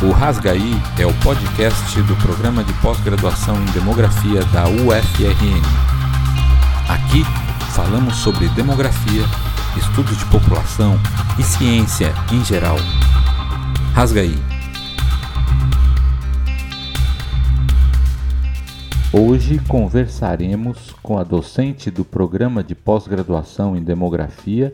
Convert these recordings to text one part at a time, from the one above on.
O Rasgaí é o podcast do programa de pós-graduação em demografia da UFRN. Aqui falamos sobre demografia, estudos de população e ciência em geral. Rasgaí. Hoje conversaremos com a docente do programa de pós-graduação em demografia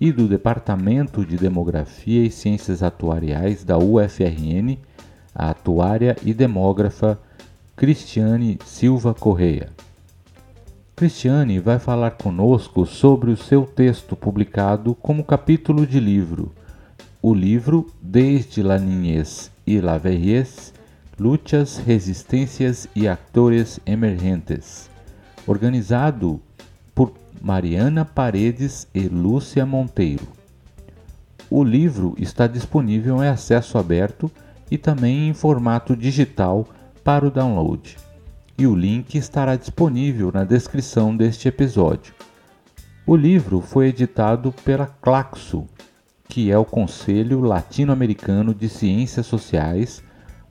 e do Departamento de Demografia e Ciências Atuariais da UFRN, a atuária e demógrafa Cristiane Silva Correia. Cristiane vai falar conosco sobre o seu texto publicado como capítulo de livro, o livro Desde la e la Vejez, Luchas, Resistências e Actores Emergentes, organizado Mariana Paredes e Lúcia Monteiro. O livro está disponível em acesso aberto e também em formato digital para o download. E o link estará disponível na descrição deste episódio. O livro foi editado pela Claxo, que é o Conselho Latino-Americano de Ciências Sociais,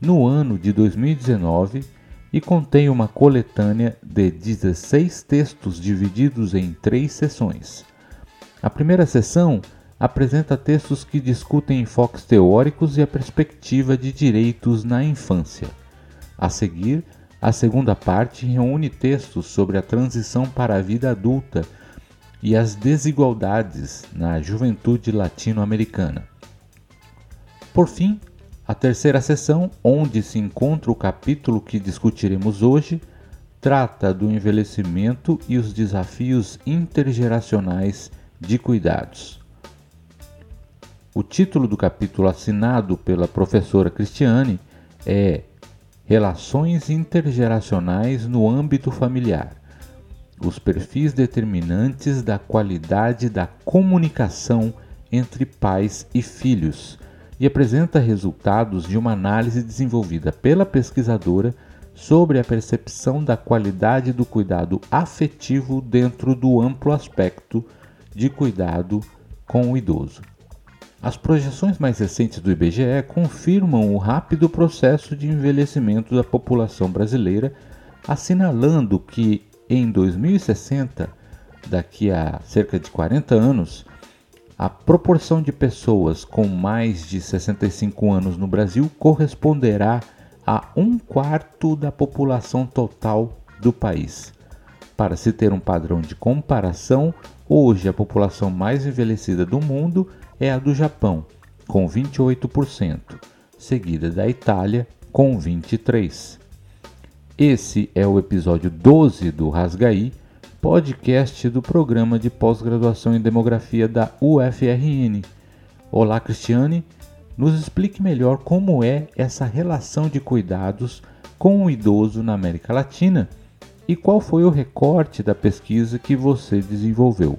no ano de 2019 e contém uma coletânea de 16 textos divididos em três sessões. A primeira sessão apresenta textos que discutem enfoques teóricos e a perspectiva de direitos na infância. A seguir, a segunda parte reúne textos sobre a transição para a vida adulta e as desigualdades na juventude latino-americana. Por fim, a terceira sessão, onde se encontra o capítulo que discutiremos hoje, trata do envelhecimento e os desafios intergeracionais de cuidados. O título do capítulo assinado pela professora Cristiane é Relações intergeracionais no âmbito familiar. Os perfis determinantes da qualidade da comunicação entre pais e filhos e apresenta resultados de uma análise desenvolvida pela pesquisadora sobre a percepção da qualidade do cuidado afetivo dentro do amplo aspecto de cuidado com o idoso. As projeções mais recentes do IBGE confirmam o rápido processo de envelhecimento da população brasileira, assinalando que em 2060, daqui a cerca de 40 anos, a proporção de pessoas com mais de 65 anos no Brasil corresponderá a um quarto da população total do país. Para se ter um padrão de comparação, hoje a população mais envelhecida do mundo é a do Japão, com 28%, seguida da Itália, com 23%. Esse é o episódio 12 do Rasgaí podcast do programa de pós-graduação em demografia da UFRN. Olá, Cristiane, nos explique melhor como é essa relação de cuidados com o idoso na América Latina e qual foi o recorte da pesquisa que você desenvolveu.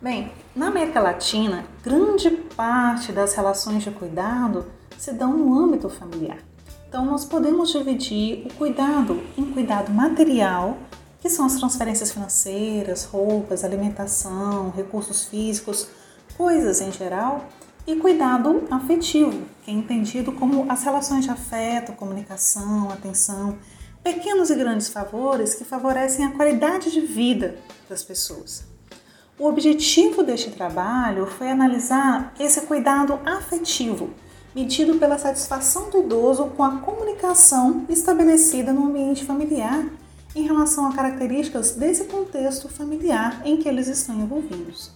Bem, na América Latina, grande parte das relações de cuidado se dão no âmbito familiar. Então, nós podemos dividir o cuidado em cuidado material que são as transferências financeiras, roupas, alimentação, recursos físicos, coisas em geral, e cuidado afetivo, que é entendido como as relações de afeto, comunicação, atenção, pequenos e grandes favores que favorecem a qualidade de vida das pessoas. O objetivo deste trabalho foi analisar esse cuidado afetivo, medido pela satisfação do idoso com a comunicação estabelecida no ambiente familiar em relação a características desse contexto familiar em que eles estão envolvidos.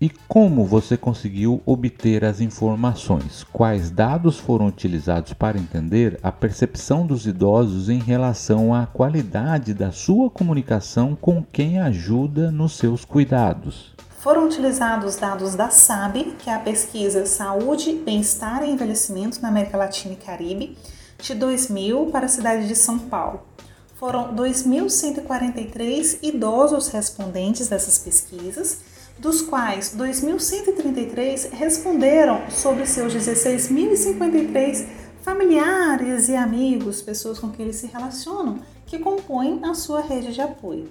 E como você conseguiu obter as informações? Quais dados foram utilizados para entender a percepção dos idosos em relação à qualidade da sua comunicação com quem ajuda nos seus cuidados? Foram utilizados dados da SAB, que é a pesquisa Saúde, Bem-Estar e Envelhecimento na América Latina e Caribe, de 2000 para a cidade de São Paulo. Foram 2.143 idosos respondentes dessas pesquisas, dos quais 2.133 responderam sobre seus 16.053 familiares e amigos, pessoas com quem eles se relacionam, que compõem a sua rede de apoio.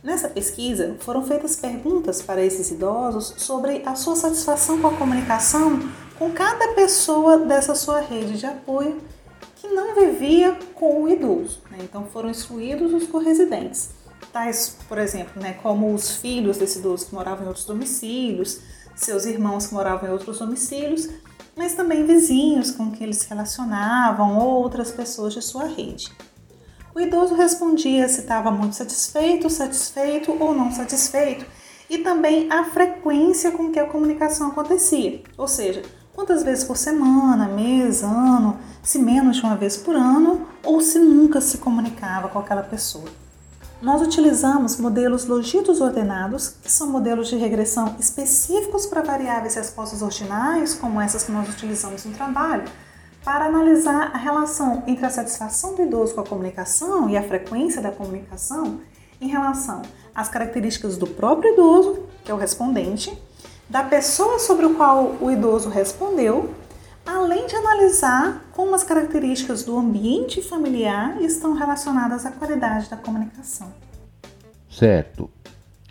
Nessa pesquisa, foram feitas perguntas para esses idosos sobre a sua satisfação com a comunicação com cada pessoa dessa sua rede de apoio não vivia com o idoso. Né? Então foram excluídos os corresidentes, tais, por exemplo, né, como os filhos desse idoso que moravam em outros domicílios, seus irmãos que moravam em outros domicílios, mas também vizinhos com quem eles se relacionavam ou outras pessoas de sua rede. O idoso respondia se estava muito satisfeito, satisfeito ou não satisfeito, e também a frequência com que a comunicação acontecia, ou seja, quantas vezes por semana, mês, ano, se menos de uma vez por ano ou se nunca se comunicava com aquela pessoa. Nós utilizamos modelos logitos ordenados, que são modelos de regressão específicos para variáveis respostas ordinais, como essas que nós utilizamos no trabalho, para analisar a relação entre a satisfação do idoso com a comunicação e a frequência da comunicação em relação às características do próprio idoso, que é o respondente, da pessoa sobre o qual o idoso respondeu, além de analisar como as características do ambiente familiar estão relacionadas à qualidade da comunicação. Certo.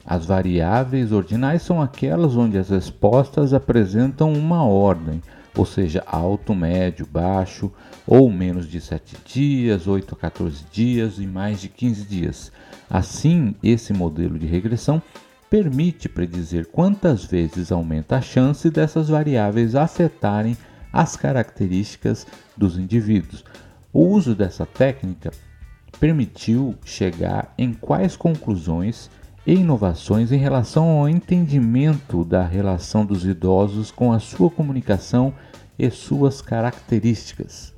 As variáveis ordinais são aquelas onde as respostas apresentam uma ordem, ou seja, alto, médio, baixo, ou menos de 7 dias, 8 a 14 dias e mais de 15 dias. Assim, esse modelo de regressão permite predizer quantas vezes aumenta a chance dessas variáveis afetarem as características dos indivíduos. O uso dessa técnica permitiu chegar em quais conclusões e inovações em relação ao entendimento da relação dos idosos com a sua comunicação e suas características.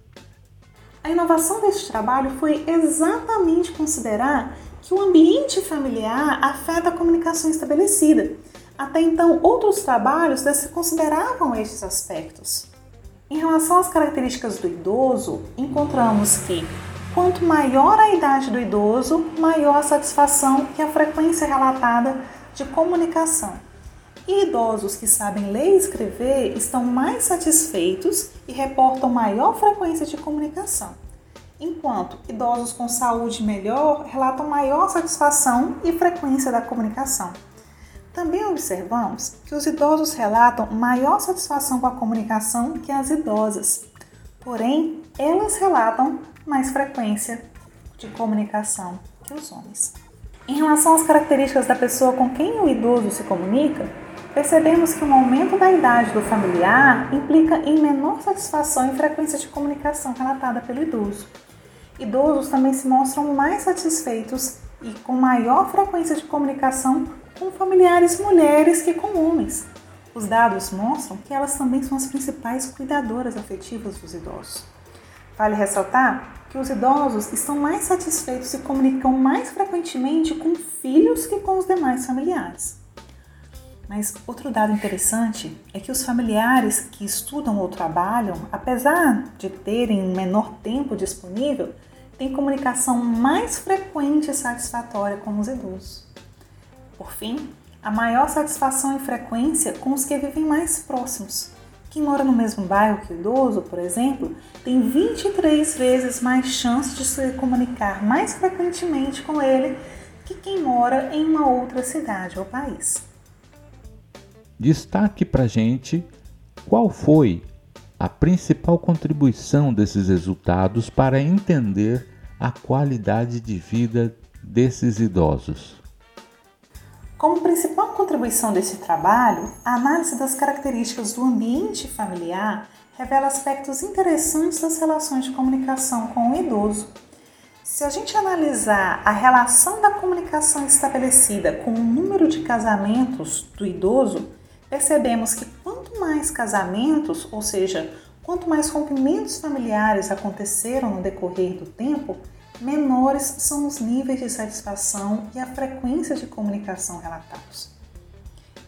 A inovação deste trabalho foi exatamente considerar que o ambiente familiar afeta a comunicação estabelecida. Até então, outros trabalhos consideravam estes aspectos. Em relação às características do idoso, encontramos que quanto maior a idade do idoso, maior a satisfação e a frequência relatada de comunicação. E idosos que sabem ler e escrever estão mais satisfeitos e reportam maior frequência de comunicação enquanto idosos com saúde melhor relatam maior satisfação e frequência da comunicação. Também observamos que os idosos relatam maior satisfação com a comunicação que as idosas, porém, elas relatam mais frequência de comunicação que os homens. Em relação às características da pessoa com quem o idoso se comunica, percebemos que um aumento da idade do familiar implica em menor satisfação e frequência de comunicação relatada pelo idoso idosos também se mostram mais satisfeitos e com maior frequência de comunicação com familiares mulheres que com homens. Os dados mostram que elas também são as principais cuidadoras afetivas dos idosos. Vale ressaltar que os idosos estão mais satisfeitos e comunicam mais frequentemente com filhos que com os demais familiares. Mas outro dado interessante é que os familiares que estudam ou trabalham, apesar de terem um menor tempo disponível, têm comunicação mais frequente e satisfatória com os idosos. Por fim, a maior satisfação e frequência com os que vivem mais próximos. Quem mora no mesmo bairro que o idoso, por exemplo, tem 23 vezes mais chance de se comunicar mais frequentemente com ele que quem mora em uma outra cidade ou país. Destaque para gente qual foi a principal contribuição desses resultados para entender a qualidade de vida desses idosos. Como principal contribuição desse trabalho, a análise das características do ambiente familiar revela aspectos interessantes das relações de comunicação com o idoso. Se a gente analisar a relação da comunicação estabelecida com o número de casamentos do idoso, percebemos que quanto mais casamentos, ou seja, quanto mais rompimentos familiares aconteceram no decorrer do tempo, menores são os níveis de satisfação e a frequência de comunicação relatados.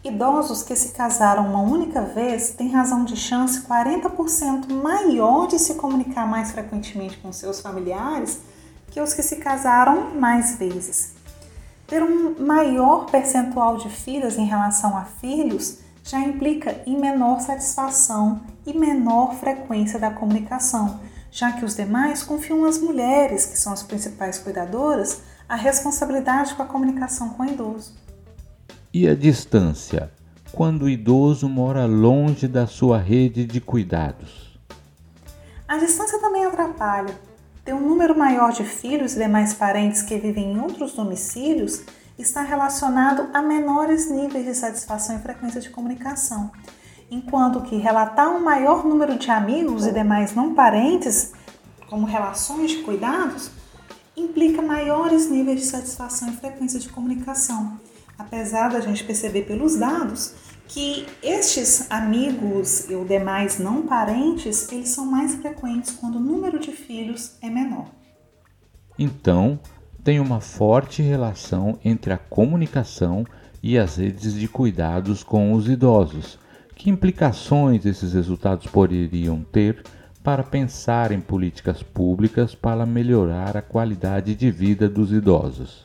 Idosos que se casaram uma única vez têm razão de chance 40% maior de se comunicar mais frequentemente com seus familiares que os que se casaram mais vezes. Ter um maior percentual de filhas em relação a filhos já implica em menor satisfação e menor frequência da comunicação, já que os demais confiam às mulheres, que são as principais cuidadoras, a responsabilidade com a comunicação com o idoso. E a distância? quando o idoso mora longe da sua rede de cuidados? A distância também atrapalha. Ter um número maior de filhos e demais parentes que vivem em outros domicílios está relacionado a menores níveis de satisfação e frequência de comunicação, enquanto que relatar um maior número de amigos e demais não parentes, como relações de cuidados, implica maiores níveis de satisfação e frequência de comunicação. Apesar da gente perceber pelos dados que estes amigos e os demais não parentes, eles são mais frequentes quando o número de filhos é menor. Então, tem uma forte relação entre a comunicação e as redes de cuidados com os idosos. Que implicações esses resultados poderiam ter para pensar em políticas públicas para melhorar a qualidade de vida dos idosos?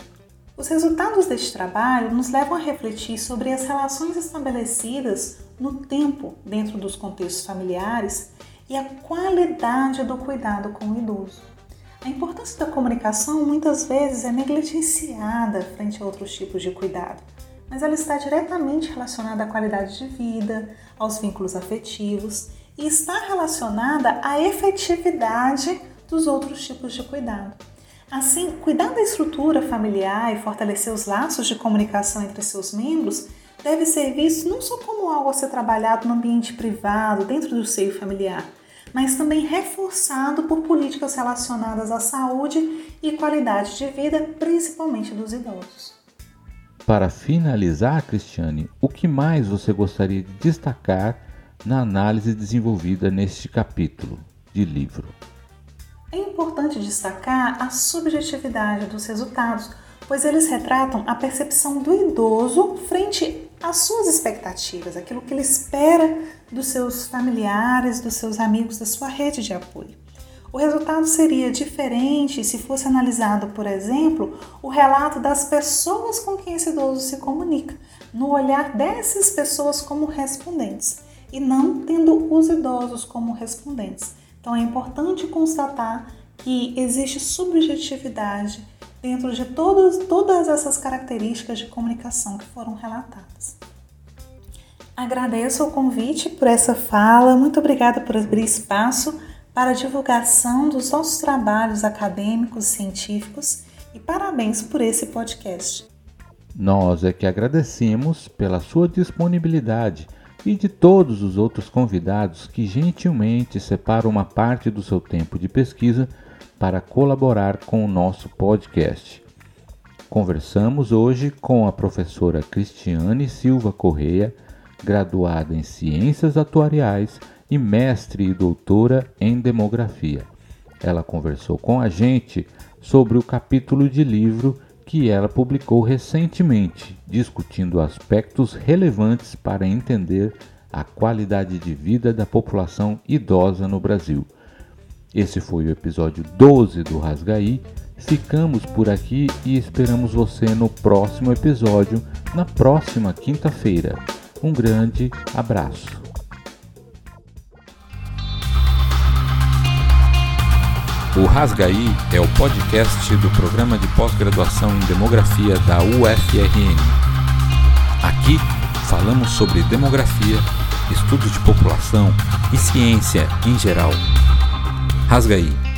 Os resultados deste trabalho nos levam a refletir sobre as relações estabelecidas no tempo dentro dos contextos familiares e a qualidade do cuidado com o idoso. A importância da comunicação muitas vezes é negligenciada frente a outros tipos de cuidado, mas ela está diretamente relacionada à qualidade de vida, aos vínculos afetivos e está relacionada à efetividade dos outros tipos de cuidado. Assim, cuidar da estrutura familiar e fortalecer os laços de comunicação entre seus membros deve ser visto não só como algo a ser trabalhado no ambiente privado, dentro do seio familiar, mas também reforçado por políticas relacionadas à saúde e qualidade de vida, principalmente dos idosos. Para finalizar, Cristiane, o que mais você gostaria de destacar na análise desenvolvida neste capítulo de livro? É importante destacar a subjetividade dos resultados, pois eles retratam a percepção do idoso frente às suas expectativas, aquilo que ele espera dos seus familiares, dos seus amigos, da sua rede de apoio. O resultado seria diferente se fosse analisado, por exemplo, o relato das pessoas com quem esse idoso se comunica, no olhar dessas pessoas como respondentes, e não tendo os idosos como respondentes. Então é importante constatar que existe subjetividade dentro de todas, todas essas características de comunicação que foram relatadas. Agradeço o convite por essa fala, muito obrigada por abrir espaço para a divulgação dos nossos trabalhos acadêmicos científicos e parabéns por esse podcast. Nós é que agradecemos pela sua disponibilidade e de todos os outros convidados que gentilmente separam uma parte do seu tempo de pesquisa para colaborar com o nosso podcast. Conversamos hoje com a professora Cristiane Silva Correia, graduada em Ciências Atuariais e mestre e doutora em Demografia. Ela conversou com a gente sobre o capítulo de livro que ela publicou recentemente, discutindo aspectos relevantes para entender a qualidade de vida da população idosa no Brasil. Esse foi o episódio 12 do Rasgaí. Ficamos por aqui e esperamos você no próximo episódio, na próxima quinta-feira. Um grande abraço. O Rasgaí é o podcast do programa de pós-graduação em demografia da UFRN. Aqui falamos sobre demografia, estudos de população e ciência em geral. Rasga aí.